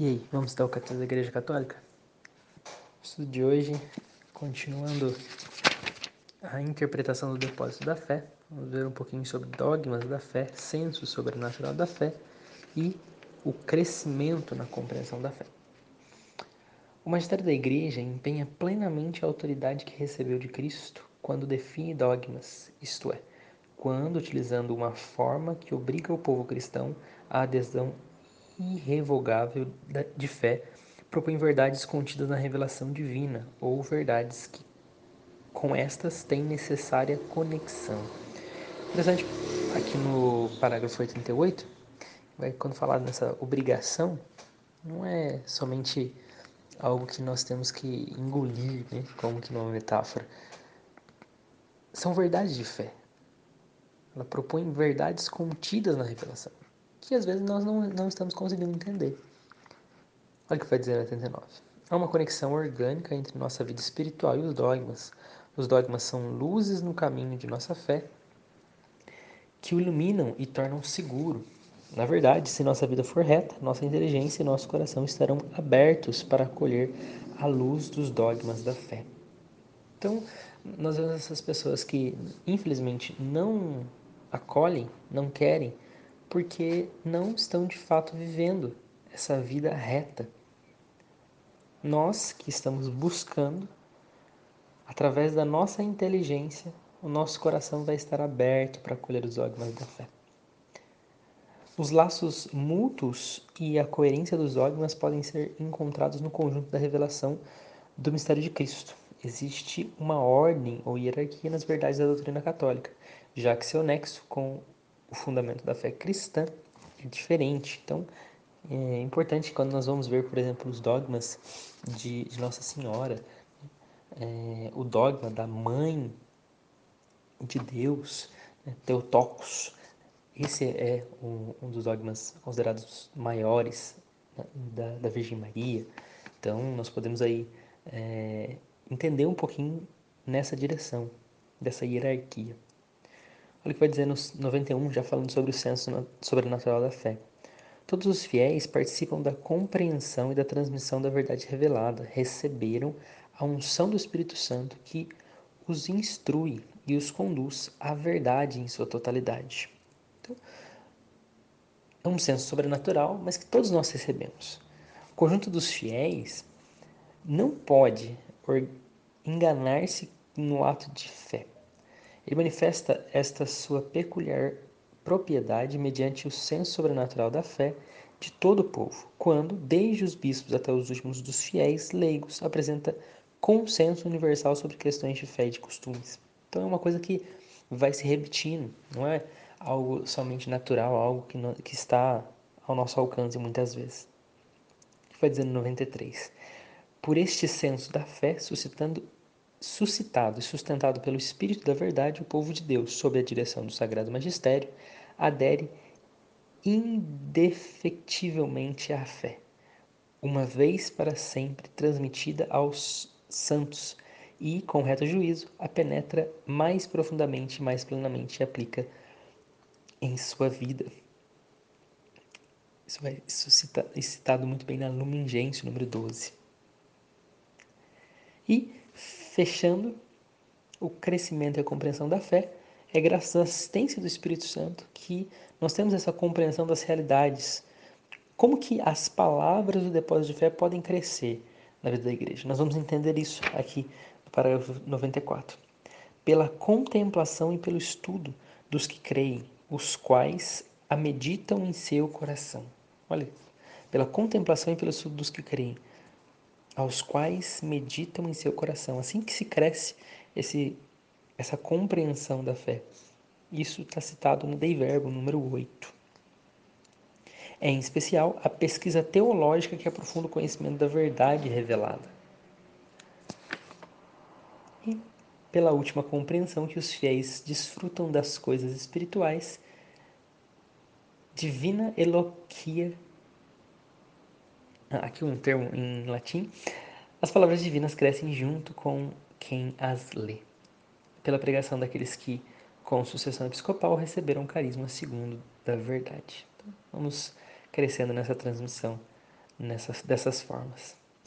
E aí, vamos dar o catecismo da Igreja Católica? O estudo de hoje, continuando a interpretação do depósito da fé, vamos ver um pouquinho sobre dogmas da fé, senso sobrenatural da fé e o crescimento na compreensão da fé. O magistério da Igreja empenha plenamente a autoridade que recebeu de Cristo quando define dogmas, isto é, quando utilizando uma forma que obriga o povo cristão à adesão irrevogável de fé propõe verdades contidas na revelação divina ou verdades que com estas têm necessária conexão. Interessante, aqui no parágrafo 88, vai quando falar nessa obrigação, não é somente algo que nós temos que engolir, né, como que numa metáfora. São verdades de fé. Ela propõe verdades contidas na revelação que às vezes nós não, não estamos conseguindo entender. Olha o que vai dizer no 89. Há uma conexão orgânica entre nossa vida espiritual e os dogmas. Os dogmas são luzes no caminho de nossa fé que o iluminam e tornam seguro. Na verdade, se nossa vida for reta, nossa inteligência e nosso coração estarão abertos para acolher a luz dos dogmas da fé. Então, nós vemos essas pessoas que, infelizmente, não acolhem, não querem porque não estão de fato vivendo essa vida reta. Nós que estamos buscando, através da nossa inteligência, o nosso coração vai estar aberto para acolher os dogmas da fé. Os laços mútuos e a coerência dos dogmas podem ser encontrados no conjunto da revelação do mistério de Cristo. Existe uma ordem ou hierarquia nas verdades da doutrina católica, já que seu nexo com o fundamento da fé cristã é diferente. Então, é importante quando nós vamos ver, por exemplo, os dogmas de, de Nossa Senhora, é, o dogma da Mãe de Deus, né, Teotocos. Esse é um, um, dos dogmas considerados maiores né, da, da, Virgem Maria. Então, nós podemos aí é, entender um pouquinho nessa direção, dessa hierarquia. Olha o que vai dizer no 91, já falando sobre o senso sobrenatural da fé. Todos os fiéis participam da compreensão e da transmissão da verdade revelada, receberam a unção do Espírito Santo que os instrui e os conduz à verdade em sua totalidade. Então, é um senso sobrenatural, mas que todos nós recebemos. O conjunto dos fiéis não pode enganar-se no ato de fé. Ele manifesta esta sua peculiar propriedade mediante o senso sobrenatural da fé de todo o povo, quando, desde os bispos até os últimos dos fiéis leigos, apresenta consenso universal sobre questões de fé e de costumes. Então é uma coisa que vai se repetindo, não é algo somente natural, algo que, não, que está ao nosso alcance muitas vezes. Vai dizer no 93. Por este senso da fé, suscitando suscitado e sustentado pelo Espírito da Verdade, o povo de Deus, sob a direção do Sagrado Magistério, adere indefectivelmente à fé, uma vez para sempre transmitida aos santos e, com reto juízo, a penetra mais profundamente mais plenamente e aplica em sua vida. Isso vai isso citado muito bem na Lumen Gentium, número 12. E Fechando, o crescimento e a compreensão da fé é graças à assistência do Espírito Santo que nós temos essa compreensão das realidades. Como que as palavras do depósito de fé podem crescer na vida da igreja? Nós vamos entender isso aqui no parágrafo 94. Pela contemplação e pelo estudo dos que creem, os quais a meditam em seu coração. Olha, pela contemplação e pelo estudo dos que creem, aos quais meditam em seu coração. Assim que se cresce esse, essa compreensão da fé. Isso está citado no Dei Verbo, número 8. É, em especial, a pesquisa teológica que aprofunda o conhecimento da verdade revelada. E pela última compreensão que os fiéis desfrutam das coisas espirituais, divina eloquia aqui um termo em latim, as palavras divinas crescem junto com quem as lê, pela pregação daqueles que, com sucessão episcopal, receberam o carisma segundo da verdade. Então, vamos crescendo nessa transmissão nessas, dessas formas.